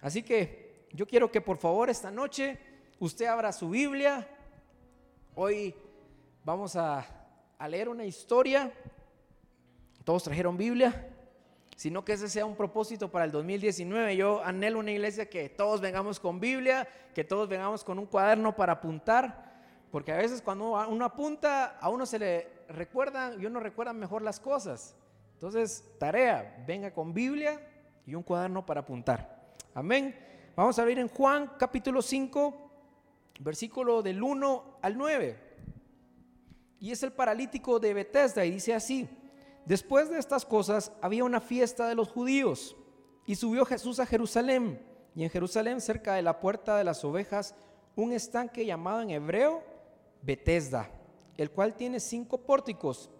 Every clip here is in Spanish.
Así que yo quiero que por favor esta noche usted abra su Biblia. Hoy vamos a, leer una historia. Todos trajeron Biblia sino que ese sea un propósito para el 2019. Yo anhelo una iglesia que todos vengamos con Biblia, que todos vengamos con un cuaderno para apuntar, porque a veces cuando uno apunta, a uno se le recuerdan y uno recuerda mejor las cosas. Entonces, tarea, venga con Biblia y un cuaderno para apuntar. Amén. Vamos a ver en Juan capítulo 5, versículo del 1 al 9. Y es el paralítico de Bethesda y dice así. Después de estas cosas había una fiesta de los judíos y subió Jesús a Jerusalén y en Jerusalén cerca de la puerta de las ovejas un estanque llamado en hebreo Betesda, el cual tiene cinco pórticos.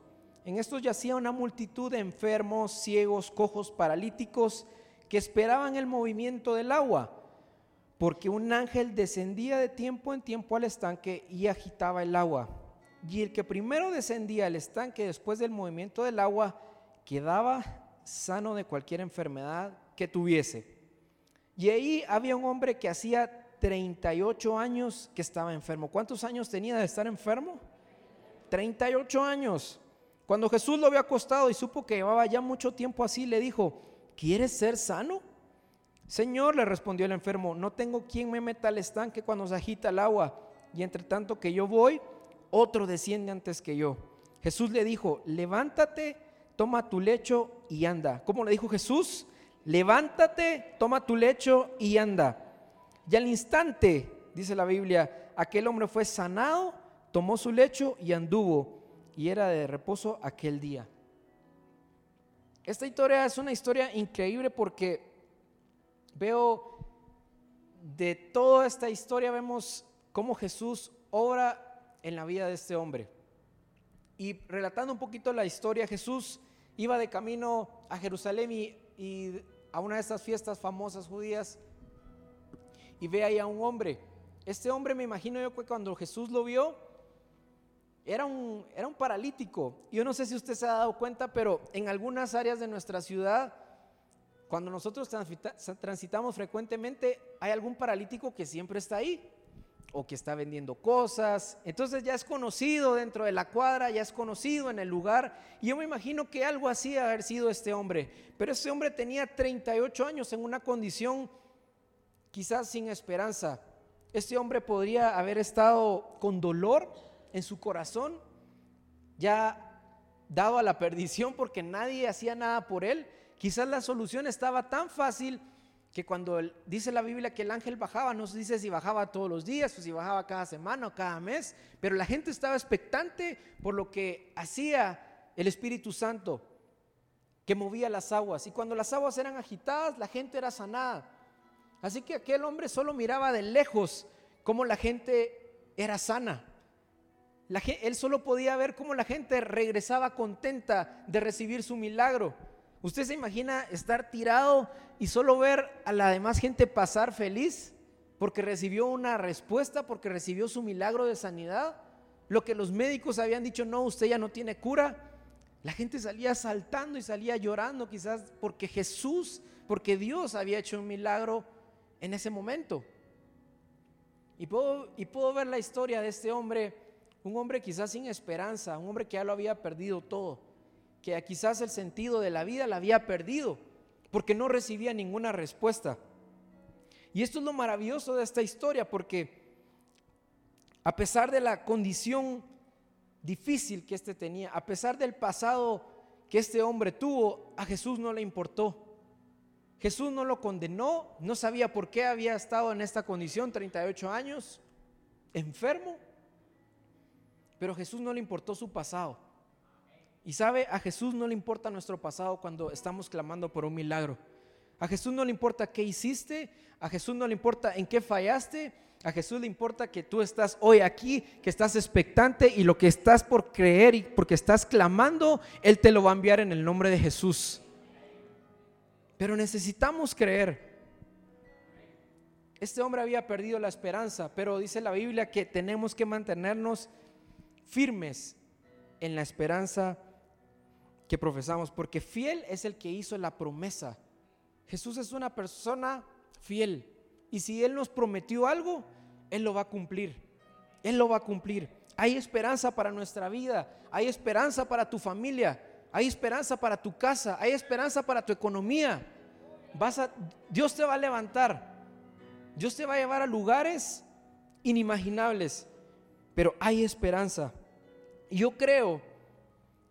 En estos yacía una multitud de enfermos, ciegos, cojos, paralíticos que esperaban el movimiento del agua, porque un ángel descendía de tiempo en tiempo al estanque y agitaba el agua y el que primero descendía al estanque después del movimiento del agua quedaba sano de cualquier enfermedad que tuviese. Y ahí había un hombre que hacía 38 años que estaba enfermo. ¿Cuántos años tenía de estar enfermo? 38 años. Cuando Jesús lo vio acostado y supo que llevaba ya mucho tiempo así, le dijo, ¿quieres ser sano? Señor, le respondió el enfermo, no tengo quien me meta al estanque cuando se agita el agua. Y entre tanto que yo voy, otro desciende antes que yo. Jesús le dijo, levántate, toma tu lecho y anda. ¿Cómo le dijo Jesús? Levántate, toma tu lecho y anda. Y al instante, dice la Biblia, aquel hombre fue sanado, tomó su lecho y anduvo. Y era de reposo aquel día. Esta historia es una historia increíble porque veo de toda esta historia, vemos cómo Jesús obra en la vida de este hombre. Y relatando un poquito la historia, Jesús iba de camino a Jerusalén y, a una de estas fiestas famosas judías y ve ahí a un hombre. Este hombre me imagino yo que cuando Jesús lo vio, era un, era un paralítico. Yo no sé si usted se ha dado cuenta, pero en algunas áreas de nuestra ciudad, cuando nosotros transitamos frecuentemente, hay algún paralítico que siempre está ahí o que está vendiendo cosas. Entonces ya es conocido dentro de la cuadra, ya es conocido en el lugar. Y yo me imagino que algo así haber sido este hombre. Pero este hombre tenía 38 años en una condición quizás sin esperanza. Este hombre podría haber estado con dolor en su corazón, ya dado a la perdición porque nadie hacía nada por él. Quizás la solución estaba tan fácil que cuando dice la Biblia que el ángel bajaba, no se dice si bajaba todos los días o si bajaba cada semana o cada mes, pero la gente estaba expectante por lo que hacía el Espíritu Santo, que movía las aguas. Y cuando las aguas eran agitadas, la gente era sanada. Así que aquel hombre solo miraba de lejos cómo la gente era sana. Él solo podía ver cómo la gente regresaba contenta de recibir su milagro. ¿Usted se imagina estar tirado y solo ver a la demás gente pasar feliz porque recibió una respuesta, porque recibió su milagro de sanidad? Lo que los médicos habían dicho, no, usted ya no tiene cura. La gente salía saltando y salía llorando quizás porque Jesús, porque Dios había hecho un milagro en ese momento. Y puedo, y puedo ver la historia de este hombre, un hombre quizás sin esperanza, un hombre que ya lo había perdido todo que quizás el sentido de la vida la había perdido porque no recibía ninguna respuesta. Y esto es lo maravilloso de esta historia porque a pesar de la condición difícil que este tenía, a pesar del pasado que este hombre tuvo, a Jesús no le importó. Jesús no lo condenó, no sabía por qué había estado en esta condición, 38 años, enfermo, pero Jesús no le importó su pasado. Y sabe, a Jesús no le importa nuestro pasado cuando estamos clamando por un milagro. A Jesús no le importa qué hiciste, a Jesús no le importa en qué fallaste, a Jesús le importa que tú estás hoy aquí, que estás expectante y lo que estás por creer y porque estás clamando, Él te lo va a enviar en el nombre de Jesús. Pero necesitamos creer. Este hombre había perdido la esperanza, pero dice la Biblia que tenemos que mantenernos firmes en la esperanza que profesamos, porque fiel es el que hizo la promesa. Jesús es una persona fiel. Y si Él nos prometió algo, Él lo va a cumplir. Él lo va a cumplir. Hay esperanza para nuestra vida, hay esperanza para tu familia, hay esperanza para tu casa, hay esperanza para tu economía. Vas a, Dios te va a levantar. Dios te va a llevar a lugares inimaginables, pero hay esperanza. Yo creo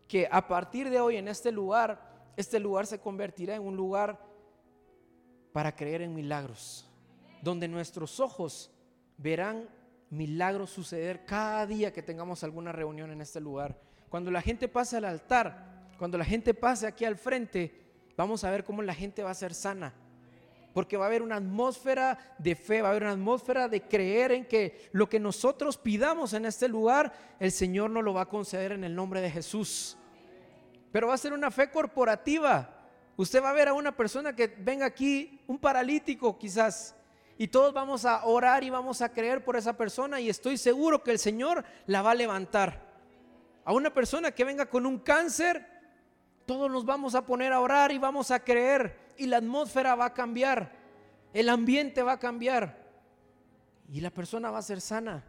que a partir de hoy en este lugar, este lugar se convertirá en un lugar para creer en milagros, donde nuestros ojos verán milagros suceder cada día que tengamos alguna reunión en este lugar. Cuando la gente pase al altar, cuando la gente pase aquí al frente, vamos a ver cómo la gente va a ser sana. Porque va a haber una atmósfera de fe, va a haber una atmósfera de creer en que lo que nosotros pidamos en este lugar, el Señor nos lo va a conceder en el nombre de Jesús. Pero va a ser una fe corporativa. Usted va a ver a una persona que venga aquí, un paralítico quizás, y todos vamos a orar y vamos a creer por esa persona y estoy seguro que el Señor la va a levantar. A una persona que venga con un cáncer, todos nos vamos a poner a orar y vamos a creer y la atmósfera va a cambiar, el ambiente va a cambiar y la persona va a ser sana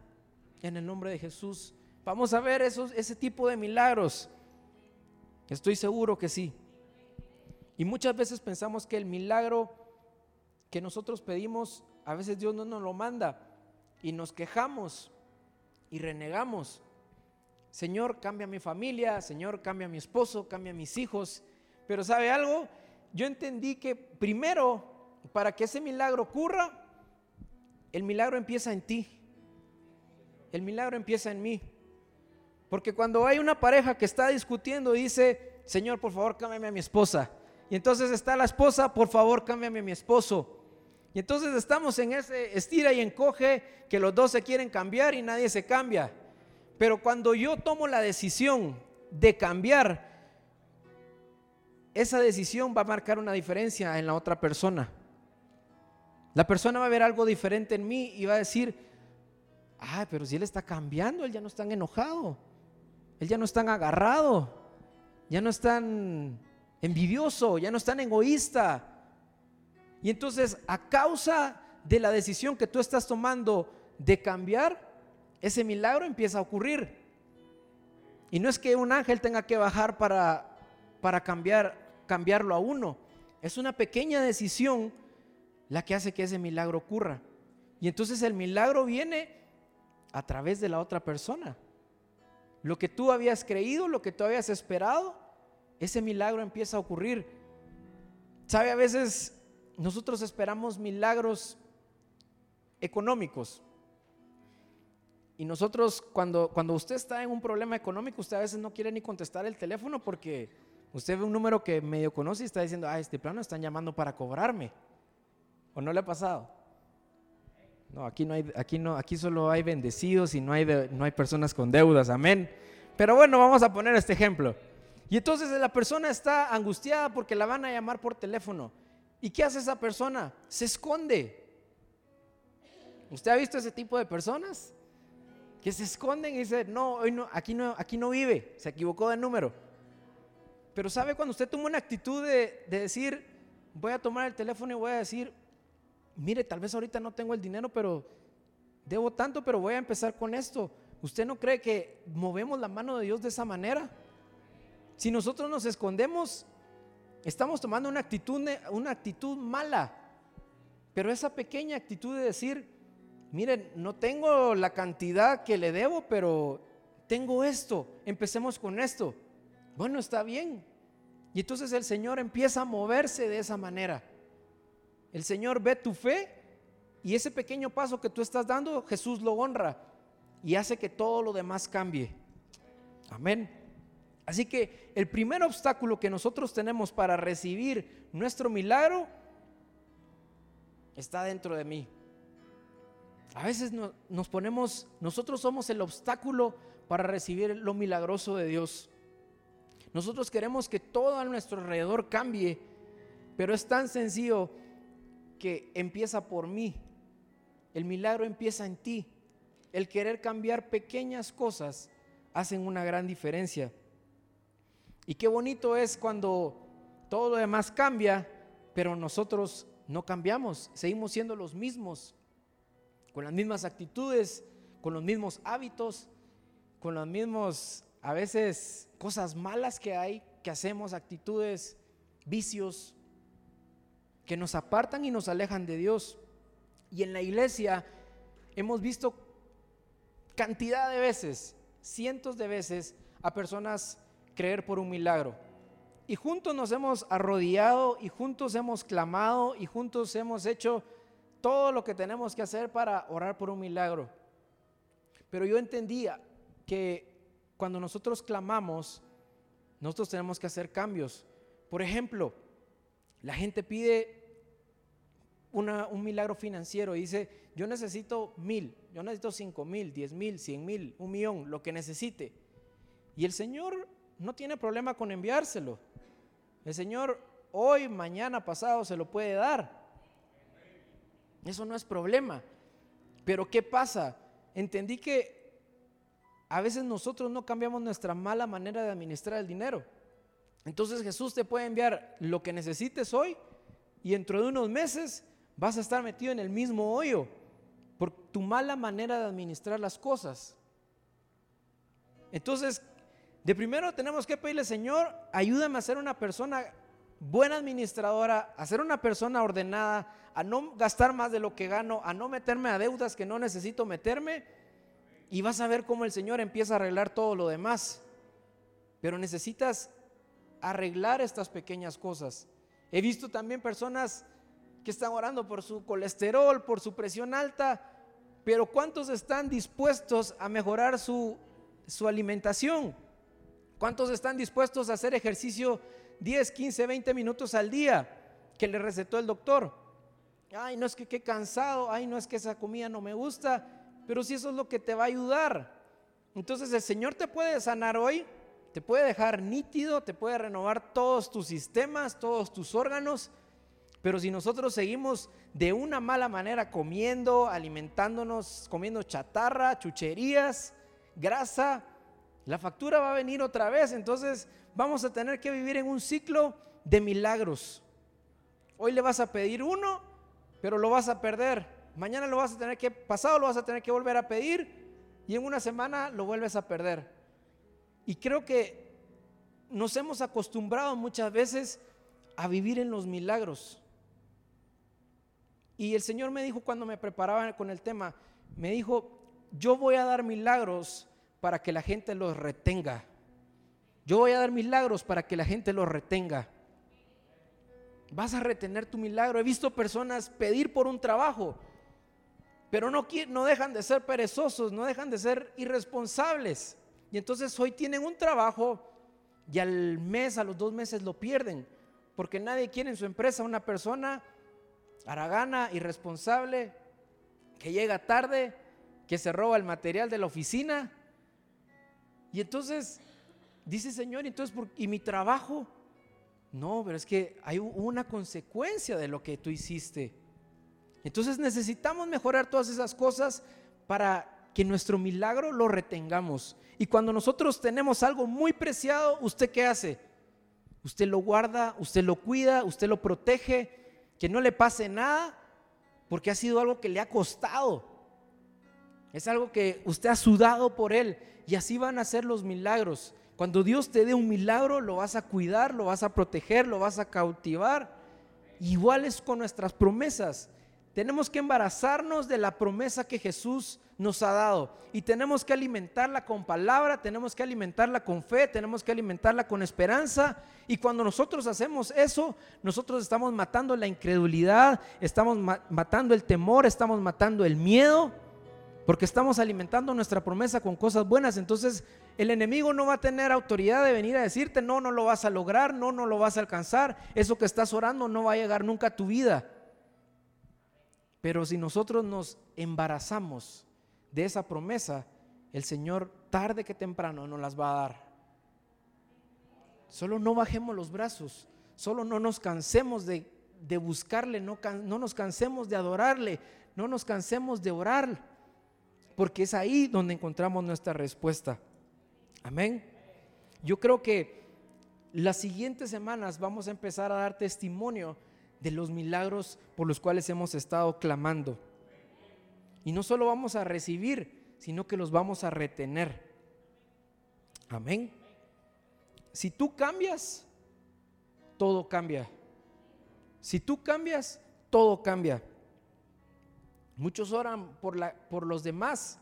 en el nombre de Jesús. Vamos a ver esos, ese tipo de milagros. Estoy seguro que sí. Y muchas veces pensamos que el milagro que nosotros pedimos a veces Dios no nos lo manda y nos quejamos y renegamos. Señor, cambia mi familia, Señor, cambia mi esposo, cambia mis hijos. Pero ¿sabe algo? Yo entendí que primero, para que ese milagro ocurra, el milagro empieza en ti. El milagro empieza en mí. Porque cuando hay una pareja que está discutiendo, dice, Señor, por favor, cámbiame a mi esposa. Y entonces está la esposa, por favor, cámbiame a mi esposo. Y entonces estamos en ese estira y encoge que los dos se quieren cambiar y nadie se cambia. Pero cuando yo tomo la decisión de cambiar, esa decisión va a marcar una diferencia en la otra persona. La persona va a ver algo diferente en mí y va a decir, ah, pero si él está cambiando, él ya no está enojado, él ya no está agarrado, ya no es tan envidioso, ya no es tan egoísta, y entonces, a causa de la decisión que tú estás tomando de cambiar, ese milagro empieza a ocurrir. Y no es que un ángel tenga que bajar para, para cambiar, cambiarlo a uno. Es una pequeña decisión la que hace que ese milagro ocurra. Y entonces el milagro viene a través de la otra persona. Lo que tú habías creído, lo que tú habías esperado, ese milagro empieza a ocurrir. ¿Sabe? A veces nosotros esperamos milagros económicos. Y nosotros, cuando, cuando usted está en un problema económico, usted a veces no quiere ni contestar el teléfono porque usted ve un número que medio conoce y está diciendo, ah, este plano están llamando para cobrarme. ¿O no le ha pasado? No, aquí no hay, aquí no, aquí solo hay bendecidos y no hay, no hay personas con deudas, amén. Pero bueno, vamos a poner este ejemplo. Y entonces la persona está angustiada porque la van a llamar por teléfono. ¿Y qué hace esa persona? Se esconde. ¿Usted ha visto ese tipo de personas? Que se esconden y dicen, no, hoy no, aquí no, aquí no vive, se equivocó de número. Pero sabe cuando usted toma una actitud de, de decir, voy a tomar el teléfono y voy a decir, mire, tal vez ahorita no tengo el dinero, pero debo tanto, pero voy a empezar con esto. ¿Usted no cree que movemos la mano de Dios de esa manera? Si nosotros nos escondemos, Estamos tomando una actitud, una actitud mala, pero esa pequeña actitud de decir, miren, no tengo la cantidad que le debo, pero tengo esto, empecemos con esto. Bueno, está bien. Y entonces el Señor empieza a moverse de esa manera. El Señor ve tu fe y ese pequeño paso que tú estás dando, Jesús lo honra y hace que todo lo demás cambie. Amén. Así que el primer obstáculo que nosotros tenemos para recibir nuestro milagro está dentro de mí. A veces nos ponemos, nosotros somos el obstáculo para recibir lo milagroso de Dios. Nosotros queremos que todo a nuestro alrededor cambie, pero es tan sencillo que empieza por mí. El milagro empieza en ti. El querer cambiar pequeñas cosas hacen una gran diferencia. Y qué bonito es cuando todo lo demás cambia, pero nosotros no cambiamos, seguimos siendo los mismos, con las mismas actitudes, con los mismos hábitos, con los mismos, a veces, cosas malas que hay, que hacemos, actitudes, vicios, que nos apartan y nos alejan de Dios. Y en la iglesia hemos visto cantidad de veces, cientos de veces, a personas creer por un milagro. Y juntos nos hemos arrodillado y juntos hemos clamado y juntos hemos hecho todo lo que tenemos que hacer para orar por un milagro. Pero yo entendía que cuando nosotros clamamos, nosotros tenemos que hacer cambios. Por ejemplo, la gente pide un milagro financiero y dice, yo necesito mil, yo necesito cinco mil, diez mil, cien mil, un millón, lo que necesite. Y el Señor no tiene problema con enviárselo. El Señor hoy, mañana, pasado se lo puede dar. Eso no es problema. Pero ¿qué pasa? Entendí que a veces nosotros no cambiamos nuestra mala manera de administrar el dinero. Entonces Jesús te puede enviar lo que necesites hoy y dentro de unos meses vas a estar metido en el mismo hoyo por tu mala manera de administrar las cosas. Entonces, de primero tenemos que pedirle, Señor, ayúdame a ser una persona buena administradora, a ser una persona ordenada, a no gastar más de lo que gano, a no meterme a deudas que no necesito meterme. Y vas a ver cómo el Señor empieza a arreglar todo lo demás. Pero necesitas arreglar estas pequeñas cosas. He visto también personas que están orando por su colesterol, por su presión alta, pero ¿cuántos están dispuestos a mejorar su, su alimentación? ¿Cuántos están dispuestos a hacer ejercicio 10, 15, 20 minutos al día que le recetó el doctor? Ay, no es que qué cansado, ay, no es que esa comida no me gusta, pero si eso es lo que te va a ayudar. Entonces el Señor te puede sanar hoy, te puede dejar nítido, te puede renovar todos tus sistemas, todos tus órganos, pero si nosotros seguimos de una mala manera comiendo, alimentándonos, comiendo chatarra, chucherías, grasa, la factura va a venir otra vez. Entonces vamos a tener que vivir en un ciclo de milagros. Hoy le vas a pedir uno, pero lo vas a perder. Mañana lo vas a tener que, pasado lo vas a tener que volver a pedir y en una semana lo vuelves a perder. Y creo que nos hemos acostumbrado muchas veces a vivir en los milagros. Y el Señor me dijo cuando me preparaba con el tema, me dijo, yo voy a dar milagros para que la gente los retenga. Yo voy a dar milagros para que la gente los retenga. Vas a retener tu milagro. He visto personas pedir por un trabajo, pero no, no dejan de ser perezosos, no dejan de ser irresponsables. Y entonces hoy tienen un trabajo y al mes, a los dos meses lo pierden, porque nadie quiere en su empresa una persona haragana, irresponsable, que llega tarde, que se roba el material de la oficina. Y entonces dice Señor, entonces, ¿y mi trabajo? No, pero es que hay una consecuencia de lo que tú hiciste. Entonces necesitamos mejorar todas esas cosas para que nuestro milagro lo retengamos. Y cuando nosotros tenemos algo muy preciado, ¿usted qué hace? Usted lo guarda, usted lo cuida, usted lo protege, que no le pase nada, porque ha sido algo que le ha costado. Es algo que usted ha sudado por él y así van a ser los milagros. Cuando Dios te dé un milagro, lo vas a cuidar, lo vas a proteger, lo vas a cautivar. Igual es con nuestras promesas. Tenemos que embarazarnos de la promesa que Jesús nos ha dado y tenemos que alimentarla con palabra, tenemos que alimentarla con fe, tenemos que alimentarla con esperanza y cuando nosotros hacemos eso, nosotros estamos matando la incredulidad, estamos matando el temor, estamos matando el miedo, porque estamos alimentando nuestra promesa con cosas buenas, entonces el enemigo no va a tener autoridad de venir a decirte, no, no lo vas a lograr, no, no lo vas a alcanzar, eso que estás orando no va a llegar nunca a tu vida. Pero si nosotros nos embarazamos de esa promesa, el Señor tarde que temprano nos las va a dar. Solo no bajemos los brazos, solo no nos cansemos de, buscarle, no, no nos cansemos de adorarle, no nos cansemos de orar, porque es ahí donde encontramos nuestra respuesta. Amén. Yo creo que las siguientes semanas vamos a empezar a dar testimonio de los milagros por los cuales hemos estado clamando. Y no solo vamos a recibir, sino que los vamos a retener. Amén. Si tú cambias, todo cambia. Si tú cambias, todo cambia. Muchos oran por, la, por los demás,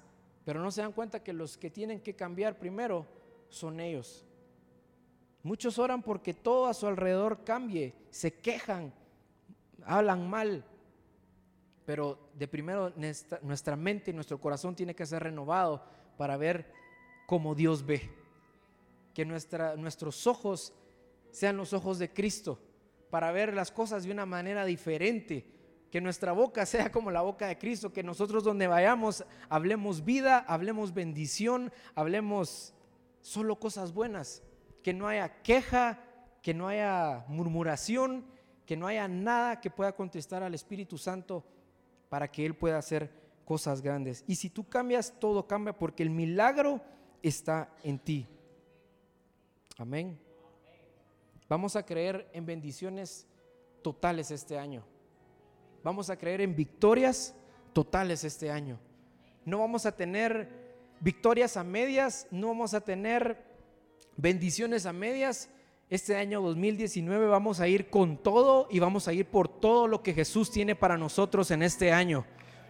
pero no se dan cuenta que los que tienen que cambiar primero son ellos. Muchos oran porque todo a su alrededor cambie, se quejan, hablan mal, pero de primero nuestra mente y nuestro corazón tiene que ser renovado para ver cómo Dios ve. Que nuestros ojos sean los ojos de Cristo, para ver las cosas de una manera diferente que nuestra boca sea como la boca de Cristo, que nosotros donde vayamos hablemos vida, hablemos bendición, hablemos solo cosas buenas, que no haya queja, que no haya murmuración, que no haya nada que pueda contestar al Espíritu Santo para que Él pueda hacer cosas grandes. Y si tú cambias, todo cambia porque el milagro está en ti. Amén. Vamos a creer en bendiciones totales este año. Vamos a creer en victorias totales este año. No vamos a tener victorias a medias, no vamos a tener bendiciones a medias. Este año 2019 vamos a ir con todo y vamos a ir por todo lo que Jesús tiene para nosotros en este año.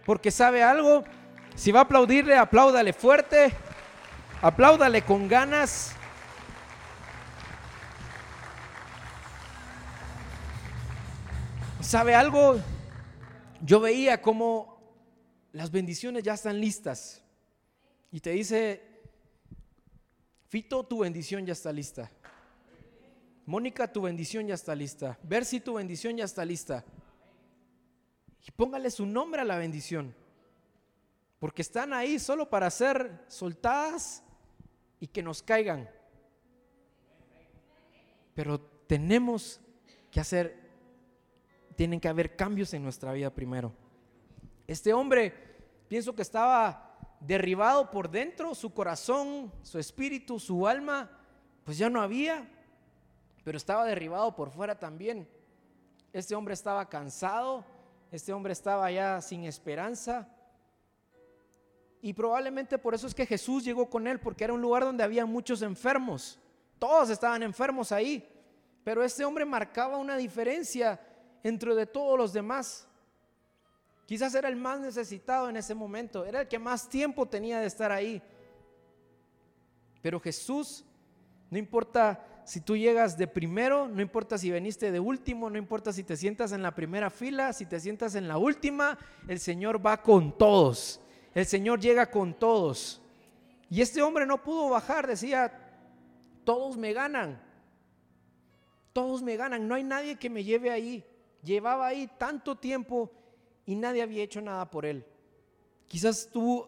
Porque sabe algo, si va a aplaudirle, apláudale fuerte, apláudale con ganas. ¿Sabe algo? Yo veía como las bendiciones ya están listas. Y te dice, Fito, tu bendición ya está lista. Mónica, tu bendición ya está lista. Versi, tu bendición ya está lista. Y póngale su nombre a la bendición. Porque están ahí solo para ser soltadas y que nos caigan. Pero tenemos que hacer tienen que haber cambios en nuestra vida primero. Este hombre, pienso que estaba derribado por dentro, su corazón, su espíritu, su alma, pues ya no había, pero estaba derribado por fuera también. Este hombre estaba cansado, este hombre estaba ya sin esperanza. Y probablemente por eso es que Jesús llegó con él, porque era un lugar donde había muchos enfermos. Todos estaban enfermos ahí. Pero este hombre marcaba una diferencia entre de todos los demás. Quizás era el más necesitado en ese momento, era el que más tiempo tenía de estar ahí. Pero Jesús, no importa si tú llegas de primero, no importa si veniste de último, no importa si te sientas en la primera fila, si te sientas en la última, el Señor va con todos. El Señor llega con todos. Y este hombre no pudo bajar, decía, todos me ganan. Todos me ganan, no hay nadie que me lleve ahí. Llevaba ahí tanto tiempo y nadie había hecho nada por él. Quizás tú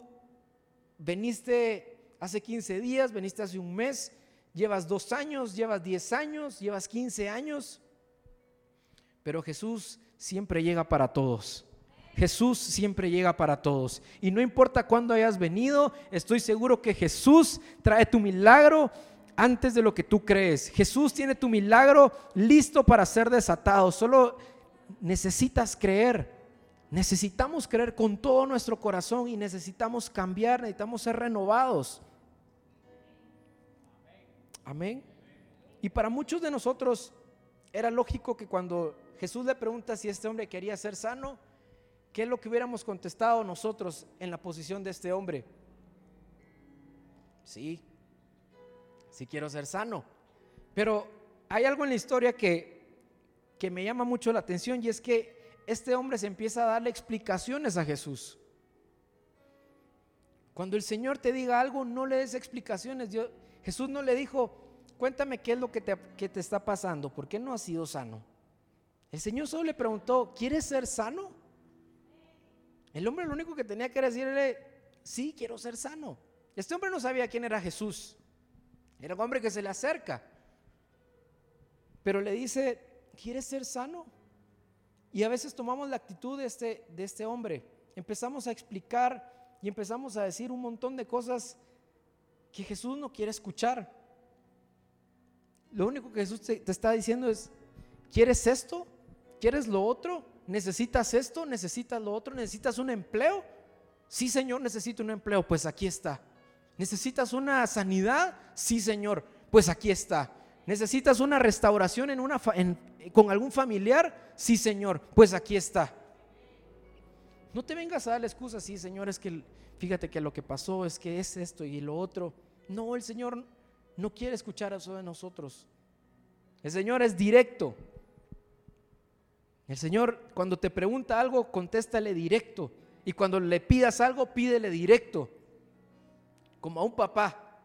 veniste hace 15 días, veniste hace un mes, llevas dos años, llevas 10 años, llevas 15 años, pero Jesús siempre llega para todos. Jesús siempre llega para todos. Y no importa cuándo hayas venido, estoy seguro que Jesús trae tu milagro antes de lo que tú crees. Jesús tiene tu milagro listo para ser desatado. Solo necesitas creer. Necesitamos creer con todo nuestro corazón y necesitamos cambiar, necesitamos ser renovados. Amén. Y para muchos de nosotros era lógico que cuando Jesús le pregunta si este hombre quería ser sano, ¿qué es lo que hubiéramos contestado nosotros en la posición de este hombre? Sí, sí quiero ser sano. Pero hay algo en la historia que que me llama mucho la atención y es que este hombre se empieza a darle explicaciones a Jesús. Cuando el Señor te diga algo, no le des explicaciones. Jesús no le dijo, cuéntame qué es lo que te, que te está pasando, ¿por qué no has sido sano? El Señor solo le preguntó, ¿quieres ser sano? El hombre lo único que tenía que decirle, sí, quiero ser sano. Este hombre no sabía quién era Jesús. Era un hombre que se le acerca. Pero le dice, ¿quieres ser sano? Y a veces tomamos la actitud de este, de este hombre. Empezamos a explicar y empezamos a decir un montón de cosas que Jesús no quiere escuchar. Lo único que Jesús te, te está diciendo es, ¿quieres esto? ¿quieres lo otro? ¿Necesitas esto? ¿Necesitas lo otro? ¿Necesitas un empleo? Sí, Señor, necesito un empleo. Pues aquí está. ¿Necesitas una sanidad? Sí, Señor. Pues aquí está. ¿Necesitas una restauración en una con algún familiar? Sí, Señor. Pues aquí está. No te vengas a dar la excusa, sí, Señor, es que fíjate que lo que pasó es que es esto y lo otro. No, el Señor no quiere escuchar eso de nosotros. El Señor es directo. El Señor cuando te pregunta algo, contéstale directo. Y cuando le pidas algo, pídele directo. Como a un papá.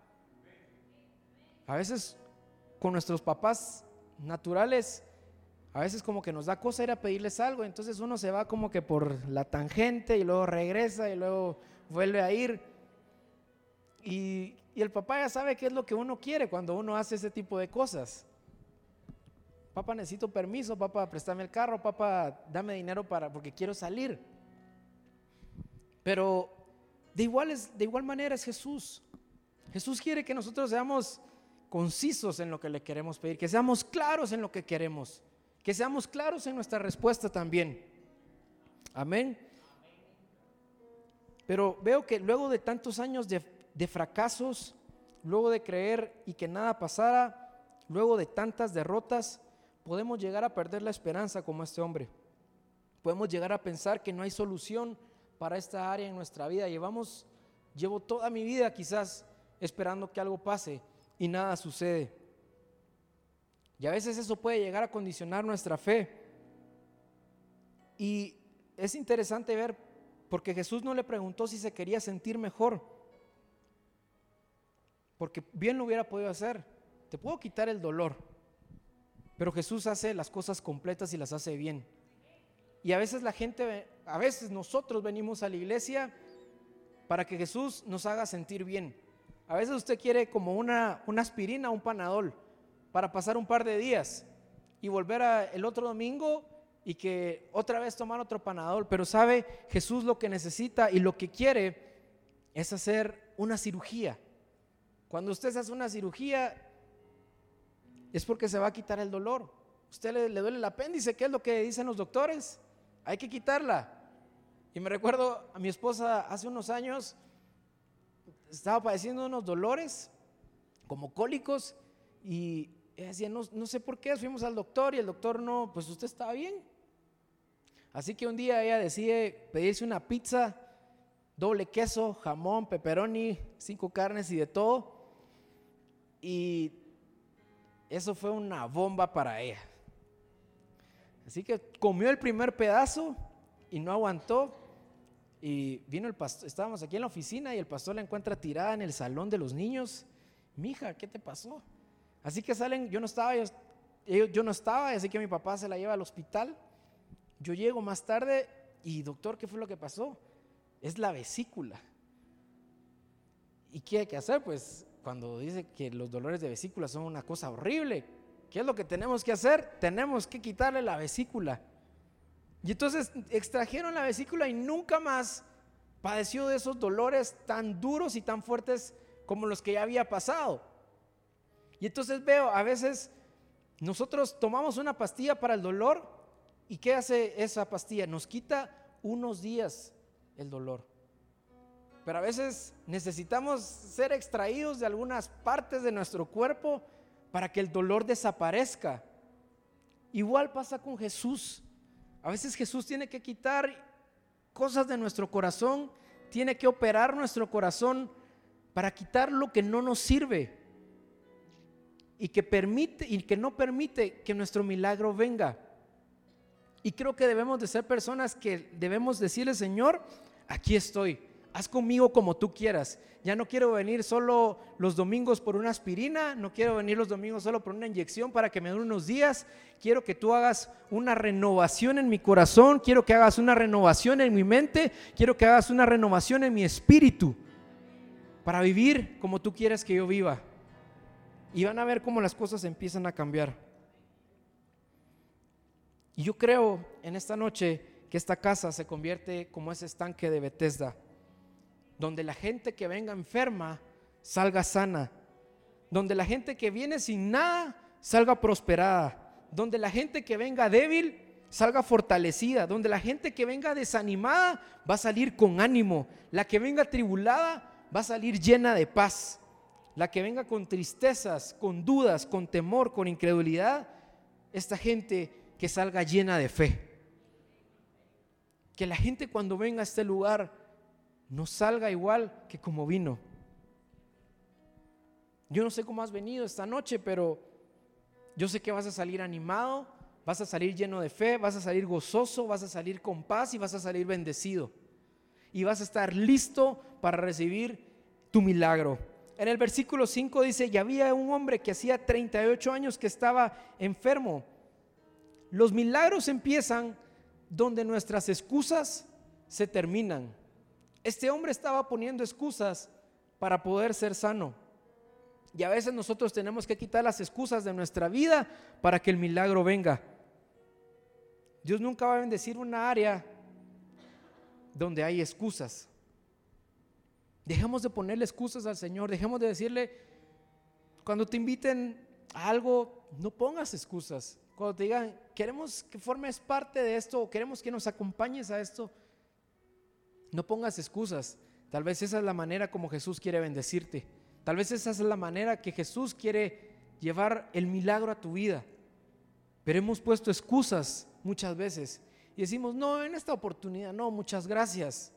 A veces con nuestros papás naturales, a veces como que nos da cosa ir a pedirles algo. Entonces uno se va como que por la tangente y luego regresa y luego vuelve a ir. Y, y el papá ya sabe qué es lo que uno quiere cuando uno hace ese tipo de cosas papá necesito permiso, papá, préstame el carro, papá, dame dinero para, porque quiero salir. Pero de igual, de igual manera es Jesús. Jesús quiere que nosotros seamos concisos en lo que le queremos pedir, que seamos claros en lo que queremos, que seamos claros en nuestra respuesta también. Amén. Pero veo que luego de tantos años de, fracasos, luego de creer y que nada pasara, luego de tantas derrotas, podemos llegar a perder la esperanza como este hombre. Podemos llegar a pensar que no hay solución para esta área en nuestra vida. Llevamos, llevo toda mi vida quizás esperando que algo pase y nada sucede. Y a veces eso puede llegar a condicionar nuestra fe. Y es interesante ver, porque Jesús no le preguntó si se quería sentir mejor, porque bien lo hubiera podido hacer. Te puedo quitar el dolor, pero Jesús hace las cosas completas y las hace bien. Y a veces la gente, a veces nosotros venimos a la iglesia para que Jesús nos haga sentir bien. A veces usted quiere como una, una aspirina, un panadol, para pasar un par de días y volver a, el otro domingo y que otra vez tomar otro panadol. Pero sabe, Jesús lo que necesita y lo que quiere es hacer una cirugía. Cuando usted hace una cirugía, es porque se va a quitar el dolor. Usted le, duele el apéndice, ¿qué es lo que dicen los doctores? Hay que quitarla. Y me recuerdo a mi esposa hace unos años, estaba padeciendo unos dolores como cólicos y decía, no, no sé por qué, fuimos al doctor y el doctor no, pues usted estaba bien. Así que un día ella decide pedirse una pizza, doble queso, jamón, pepperoni, cinco carnes y de todo. Y eso fue una bomba para ella. Así que comió el primer pedazo y no aguantó. Y vino el pastor, estábamos aquí en la oficina y el pastor la encuentra tirada en el salón de los niños. Mija, ¿qué te pasó? Así que salen, yo no estaba, yo, no estaba, así que mi papá se la lleva al hospital. Yo llego más tarde y doctor, ¿qué fue lo que pasó? Es la vesícula. ¿Y qué hay que hacer? Pues cuando dice que los dolores de vesícula son una cosa horrible. ¿Qué es lo que tenemos que hacer? Tenemos que quitarle la vesícula. Y entonces extrajeron la vesícula y nunca más padeció de esos dolores tan duros y tan fuertes como los que ya había pasado. Y entonces veo, a veces nosotros tomamos una pastilla para el dolor y ¿qué hace esa pastilla? Nos quita unos días el dolor. Pero a veces necesitamos ser extraídos de algunas partes de nuestro cuerpo para que el dolor desaparezca. Igual pasa con Jesús. A veces Jesús tiene que quitar cosas de nuestro corazón, tiene que operar nuestro corazón para quitar lo que no nos sirve y que permite y que no permite que nuestro milagro venga. Y creo que debemos de ser personas que debemos decirle, Señor, aquí estoy haz conmigo como tú quieras. Ya no quiero venir solo los domingos por una aspirina, no quiero venir los domingos solo por una inyección para que me dure unos días. Quiero que tú hagas una renovación en mi corazón, quiero que hagas una renovación en mi mente, quiero que hagas una renovación en mi espíritu para vivir como tú quieres que yo viva. Y van a ver cómo las cosas empiezan a cambiar. Y yo creo en esta noche que esta casa se convierte como ese estanque de Bethesda donde la gente que venga enferma salga sana, donde la gente que viene sin nada salga prosperada, donde la gente que venga débil salga fortalecida, donde la gente que venga desanimada va a salir con ánimo, la que venga tribulada va a salir llena de paz, la que venga con tristezas, con dudas, con temor, con incredulidad, esta gente que salga llena de fe. Que la gente cuando venga a este lugar no salga igual que como vino. Yo no sé cómo has venido esta noche, pero yo sé que vas a salir animado, vas a salir lleno de fe, vas a salir gozoso, vas a salir con paz y vas a salir bendecido. Y vas a estar listo para recibir tu milagro. En el versículo 5 dice, y había un hombre que hacía 38 años que estaba enfermo. Los milagros empiezan donde nuestras excusas se terminan. Este hombre estaba poniendo excusas para poder ser sano. Y a veces nosotros tenemos que quitar las excusas de nuestra vida para que el milagro venga. Dios nunca va a bendecir una área donde hay excusas. Dejemos de ponerle excusas al Señor, dejemos de decirle, cuando te inviten a algo, no pongas excusas. Cuando te digan, queremos que formes parte de esto o queremos que nos acompañes a esto, no pongas excusas. Tal vez esa es la manera como Jesús quiere bendecirte. Tal vez esa es la manera que Jesús quiere llevar el milagro a tu vida. Pero hemos puesto excusas muchas veces y decimos, no, en esta oportunidad, no, muchas gracias.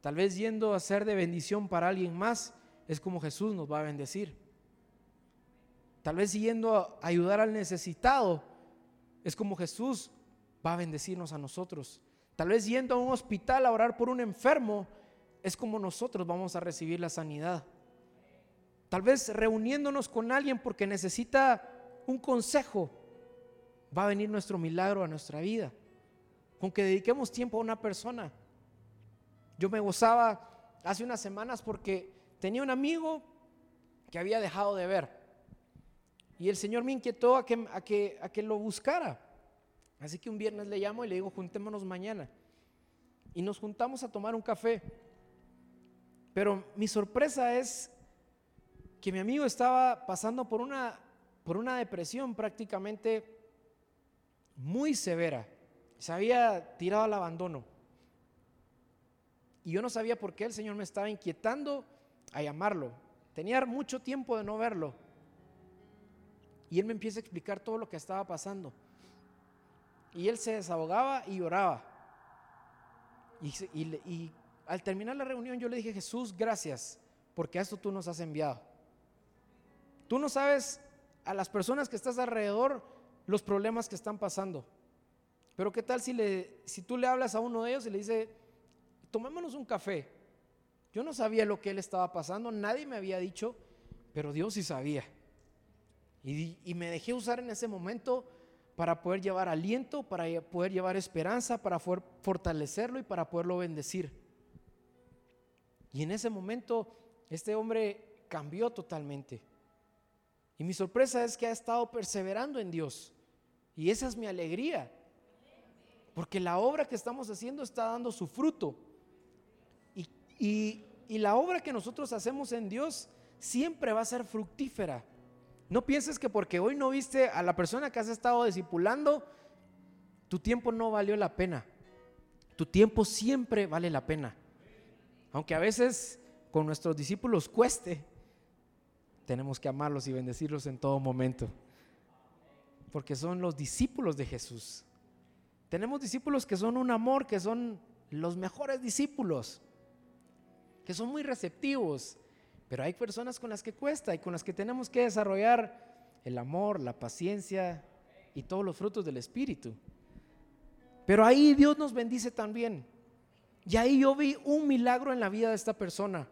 Tal vez yendo a ser de bendición para alguien más es como Jesús nos va a bendecir. Tal vez yendo a ayudar al necesitado es como Jesús va a bendecirnos a nosotros. Tal vez yendo a un hospital a orar por un enfermo es como nosotros vamos a recibir la sanidad. Tal vez reuniéndonos con alguien porque necesita un consejo, va a venir nuestro milagro a nuestra vida. Con que dediquemos tiempo a una persona. Yo me gozaba hace unas semanas porque tenía un amigo que había dejado de ver. Y el Señor me inquietó a que, a que, a que lo buscara. Así que un viernes le llamo y le digo, juntémonos mañana. Y nos juntamos a tomar un café. Pero mi sorpresa es que mi amigo estaba pasando por una, por una depresión prácticamente muy severa. Se había tirado al abandono. Y yo no sabía por qué el Señor me estaba inquietando a llamarlo. Tenía mucho tiempo de no verlo. Y él me empieza a explicar todo lo que estaba pasando. Y él se desahogaba y lloraba. Y, al terminar la reunión yo le dije, Jesús, gracias, porque a esto tú nos has enviado. Tú no sabes a las personas que estás alrededor los problemas que están pasando. Pero qué tal si, le, si tú le hablas a uno de ellos y le dice, tomémonos un café. Yo no sabía lo que él estaba pasando, nadie me había dicho, pero Dios sí sabía. Y, y, me dejé usar en ese momento para poder llevar aliento, para poder llevar esperanza, para fortalecerlo y para poderlo bendecir. Y en ese momento este hombre cambió totalmente. Y mi sorpresa es que ha estado perseverando en Dios. Y esa es mi alegría. Porque la obra que estamos haciendo está dando su fruto. Y, la obra que nosotros hacemos en Dios siempre va a ser fructífera. No pienses que porque hoy no viste a la persona que has estado discipulando, tu tiempo no valió la pena. Tu tiempo siempre vale la pena. Aunque a veces con nuestros discípulos cueste, tenemos que amarlos y bendecirlos en todo momento. Porque son los discípulos de Jesús. Tenemos discípulos que son un amor, que son los mejores discípulos que son muy receptivos, pero hay personas con las que cuesta y con las que tenemos que desarrollar el amor, la paciencia y todos los frutos del Espíritu. Pero ahí Dios nos bendice también. Y ahí yo vi un milagro en la vida de esta persona.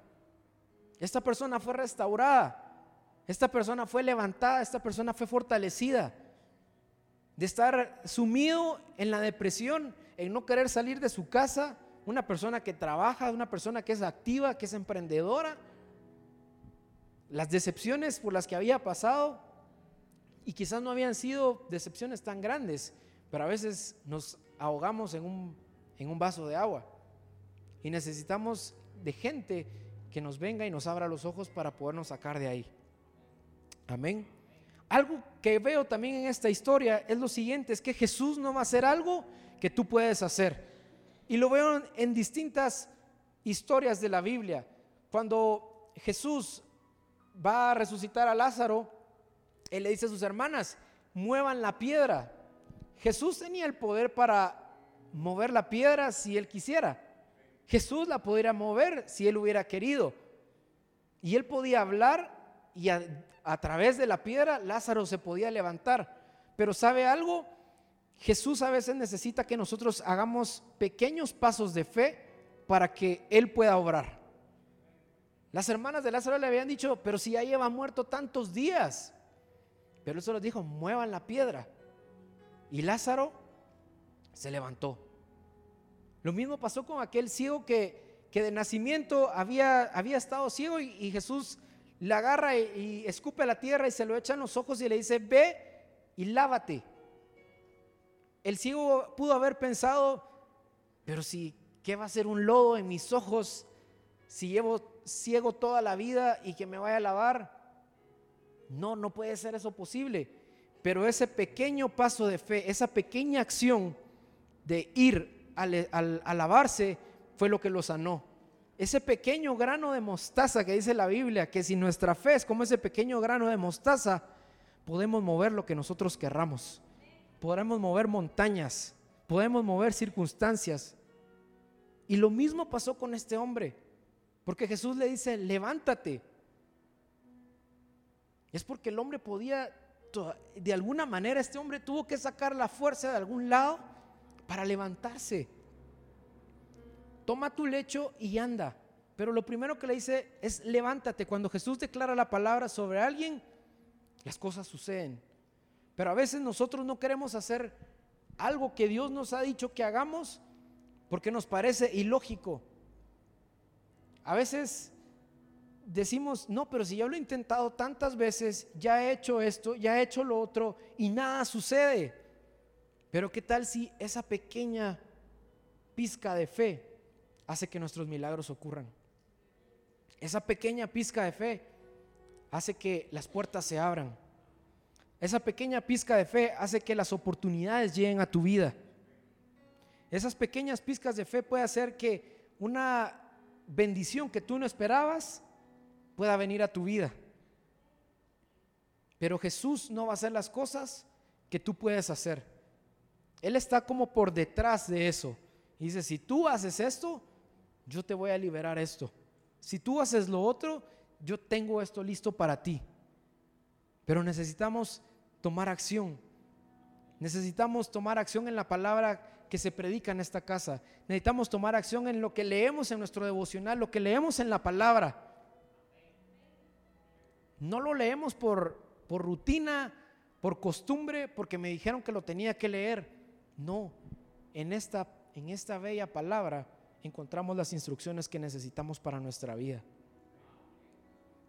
Esta persona fue restaurada. Esta persona fue levantada. Esta persona fue fortalecida. De estar sumido en la depresión, en no querer salir de su casa, una persona que trabaja, una persona que es activa, que es emprendedora, las decepciones por las que había pasado, y quizás no habían sido decepciones tan grandes, pero a veces nos ahogamos en un, en un vaso de agua y necesitamos de gente que nos venga y nos abra los ojos para podernos sacar de ahí. Amén. algo que veo también en esta historia es lo siguiente, es que Jesús no va a hacer algo que tú puedes hacer. Y lo veo en distintas historias de la Biblia. Cuando Jesús va a resucitar a Lázaro, él le dice a sus hermanas, muevan la piedra. Jesús tenía el poder para mover la piedra si él quisiera. Jesús la podría mover si él hubiera querido. Y él podía hablar y a, través de la piedra Lázaro se podía levantar. Pero ¿sabe algo? Jesús a veces necesita que nosotros hagamos pequeños pasos de fe para que Él pueda obrar. Las hermanas de Lázaro le habían dicho, pero si ya lleva muerto tantos días. Pero él solo dijo, muevan la piedra. Y Lázaro se levantó. Lo mismo pasó con aquel ciego que, que de nacimiento había, había estado ciego y, Jesús le agarra y, y, escupe la tierra y se lo echa en los ojos y le dice, ve y lávate. El ciego pudo haber pensado, pero si, ¿qué va a ser un lodo en mis ojos si llevo ciego toda la vida y que me vaya a lavar? No, no puede ser eso posible. Pero ese pequeño paso de fe, esa pequeña acción de ir al, lavarse, fue lo que lo sanó. Ese pequeño grano de mostaza que dice la Biblia, que si nuestra fe es como ese pequeño grano de mostaza, podemos mover lo que nosotros querramos. Podremos mover montañas, podemos mover circunstancias. Y lo mismo pasó con este hombre, porque Jesús le dice, levántate, es porque el hombre podía, de alguna manera este hombre tuvo que sacar la fuerza de algún lado para levantarse. Toma tu lecho y anda. Pero lo primero que le dice es levántate. Cuando Jesús declara la palabra sobre alguien, las cosas suceden. Pero a veces nosotros no queremos hacer algo que Dios nos ha dicho que hagamos porque nos parece ilógico. A veces decimos, no, pero si yo lo he intentado tantas veces, ya he hecho esto, ya he hecho lo otro y nada sucede. Pero ¿qué tal si esa pequeña pizca de fe hace que nuestros milagros ocurran? Esa pequeña pizca de fe hace que las puertas se abran. Esa pequeña pizca de fe hace que las oportunidades lleguen a tu vida. Esas pequeñas pizcas de fe puede hacer que una bendición que tú no esperabas pueda venir a tu vida. Pero Jesús no va a hacer las cosas que tú puedes hacer. Él está como por detrás de eso. Y dice, si tú haces esto, yo te voy a liberar esto. Si tú haces lo otro, yo tengo esto listo para ti. Pero necesitamos tomar acción. Necesitamos tomar acción en la palabra que se predica en esta casa. Necesitamos tomar acción en lo que leemos en nuestro devocional, lo que leemos en la palabra. No lo leemos por, por rutina, por costumbre, porque me dijeron que lo tenía que leer. No, en esta, en esta bella palabra encontramos las instrucciones que necesitamos para nuestra vida.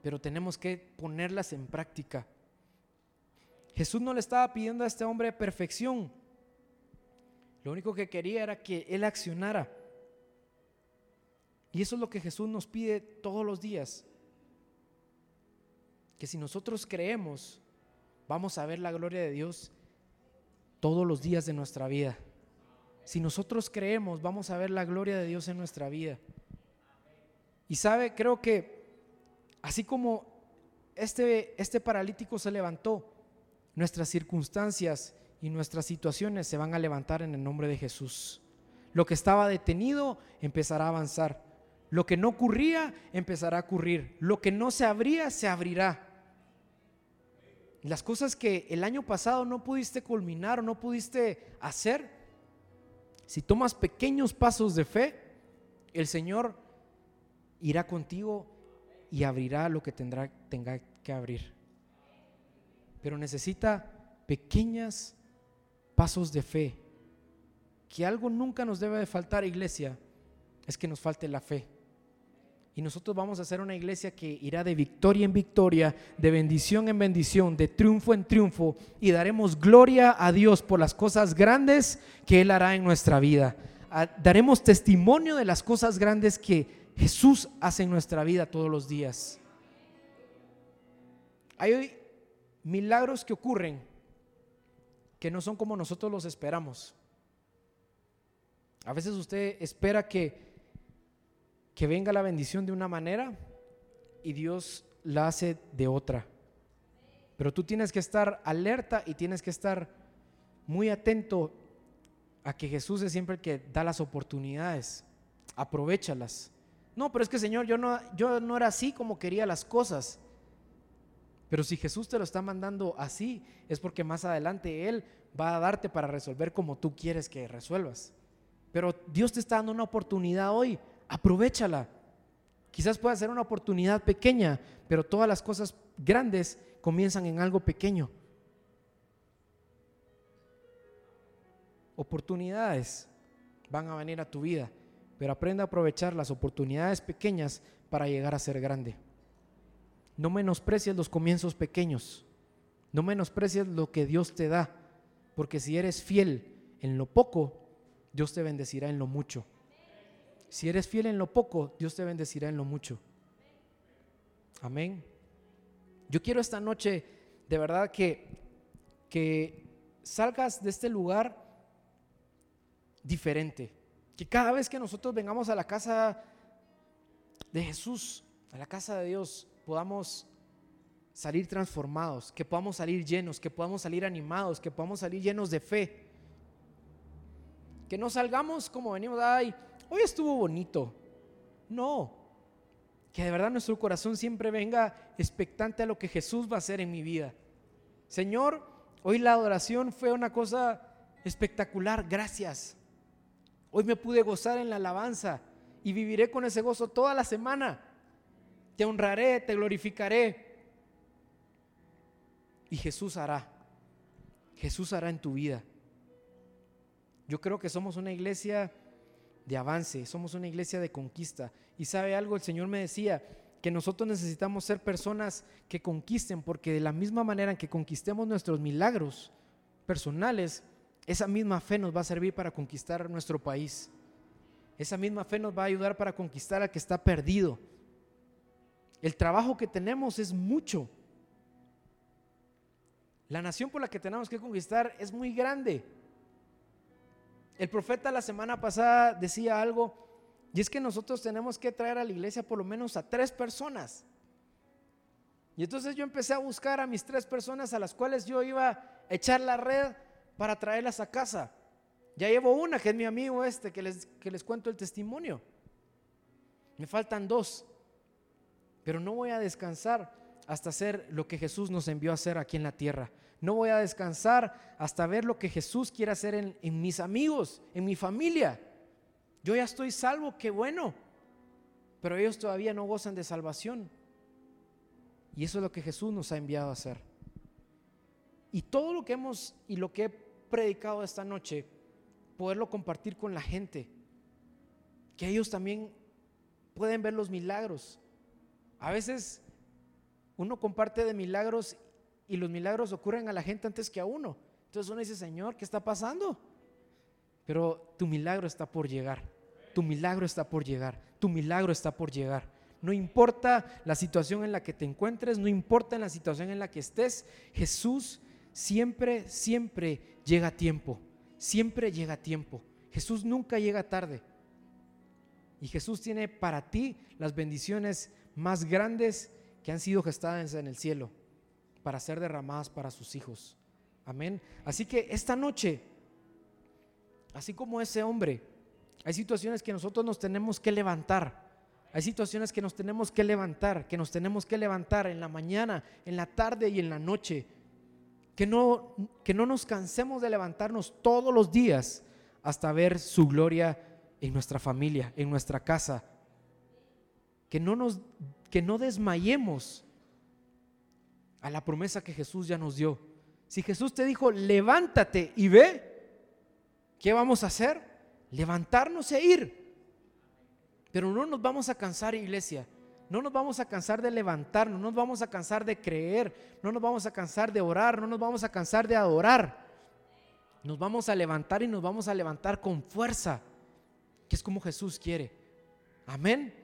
Pero tenemos que ponerlas en práctica. Jesús no le estaba pidiendo a este hombre perfección. Lo único que quería era que él accionara. Y eso es lo que Jesús nos pide todos los días que si nosotros creemos, vamos a ver la gloria de Dios todos los días de nuestra vida. Si nosotros creemos, vamos a ver la gloria de Dios en nuestra vida. Y sabe, creo que así como este, este paralítico se levantó, nuestras circunstancias y nuestras situaciones se van a levantar en el nombre de Jesús. Lo que estaba detenido empezará a avanzar. Lo que no ocurría empezará a ocurrir. Lo que no se abría se abrirá. Las cosas que el año pasado no pudiste culminar o no pudiste hacer, si tomas pequeños pasos de fe, el Señor irá contigo y abrirá lo que tendrá, tenga que abrir. Pero necesita pequeños pasos de fe. Que algo nunca nos debe de faltar, iglesia, es que nos falte la fe. Y nosotros vamos a ser una iglesia que irá de victoria en victoria, de bendición en bendición, de triunfo en triunfo y daremos gloria a Dios por las cosas grandes que Él hará en nuestra vida. Ah, daremos testimonio de las cosas grandes que Jesús hace en nuestra vida todos los días. Hay milagros que ocurren que no son como nosotros los esperamos. A veces usted espera que, que venga la bendición de una manera y Dios la hace de otra. Pero tú tienes que estar alerta y tienes que estar muy atento a que Jesús es siempre el que da las oportunidades. Aprovechalas. No, pero es que Señor, yo no, yo no era así como quería las cosas. Pero si Jesús te lo está mandando así, es porque más adelante Él va a darte para resolver como tú quieres que resuelvas. Pero Dios te está dando una oportunidad hoy, aprovechala. Quizás pueda ser una oportunidad pequeña, pero todas las cosas grandes comienzan en algo pequeño. Oportunidades van a venir a tu vida, pero aprende a aprovechar las oportunidades pequeñas para llegar a ser grande. No menosprecies los comienzos pequeños. No menosprecies lo que Dios te da, porque si eres fiel en lo poco, Dios te bendecirá en lo mucho. Si eres fiel en lo poco, Dios te bendecirá en lo mucho. Amén. Yo quiero esta noche, de verdad, que, que salgas de este lugar diferente. Que cada vez que nosotros vengamos a la casa de Jesús, a la casa de Dios, podamos salir transformados, que podamos salir llenos, que podamos salir animados, que podamos salir llenos de fe. Que no salgamos como venimos, ay, hoy estuvo bonito. No, que de verdad nuestro corazón siempre venga expectante a lo que Jesús va a hacer en mi vida. Señor, hoy la adoración fue una cosa espectacular, gracias. Hoy me pude gozar en la alabanza y viviré con ese gozo toda la semana. Te honraré, te glorificaré. Y Jesús hará. Jesús hará en tu vida. Yo creo que somos una iglesia de avance, somos una iglesia de conquista. Y sabe algo, el Señor me decía que nosotros necesitamos ser personas que conquisten, porque de la misma manera en que conquistemos nuestros milagros personales, esa misma fe nos va a servir para conquistar nuestro país. Esa misma fe nos va a ayudar para conquistar al que está perdido. El trabajo que tenemos es mucho. La nación por la que tenemos que conquistar es muy grande. El profeta la semana pasada decía algo, y es que nosotros tenemos que traer a la iglesia por lo menos a tres personas. Y entonces yo empecé a buscar a mis tres personas a las cuales yo iba a echar la red para traerlas a casa. Ya llevo una, que es mi amigo este, que les, que les cuento el testimonio. Me faltan dos, pero no voy a descansar hasta hacer lo que Jesús nos envió a hacer aquí en la tierra. No voy a descansar hasta ver lo que Jesús quiere hacer en, mis amigos, en mi familia. Yo ya estoy salvo, qué bueno. Pero ellos todavía no gozan de salvación. Y eso es lo que Jesús nos ha enviado a hacer. Y todo lo que hemos y lo que he predicado esta noche, poderlo compartir con la gente. Que ellos también pueden ver los milagros. A veces uno comparte de milagros y los milagros ocurren a la gente antes que a uno. Entonces uno dice, Señor, ¿qué está pasando? Pero tu milagro está por llegar. Tu milagro está por llegar. Tu milagro está por llegar. No importa la situación en la que te encuentres, no importa en la situación en la que estés, Jesús siempre, siempre llega a tiempo. Siempre llega a tiempo. Jesús nunca llega tarde. Y Jesús tiene para ti las bendiciones más grandes que han sido gestadas en el cielo para ser derramadas para sus hijos. Amén. Así que esta noche, así como ese hombre, hay situaciones que nosotros nos tenemos que levantar. Hay situaciones que nos tenemos que levantar, que nos tenemos que levantar en la mañana, en la tarde y en la noche. Que no, que no nos cansemos de levantarnos todos los días hasta ver su gloria en nuestra familia, en nuestra casa. Que no nos que no desmayemos a la promesa que Jesús ya nos dio. Si Jesús te dijo, levántate y ve, ¿qué vamos a hacer? Levantarnos e ir. Pero no nos vamos a cansar, iglesia. No nos vamos a cansar de levantarnos, no nos vamos a cansar de creer, no nos vamos a cansar de orar, no nos vamos a cansar de adorar. Nos vamos a levantar y nos vamos a levantar con fuerza, que es como Jesús quiere. Amén.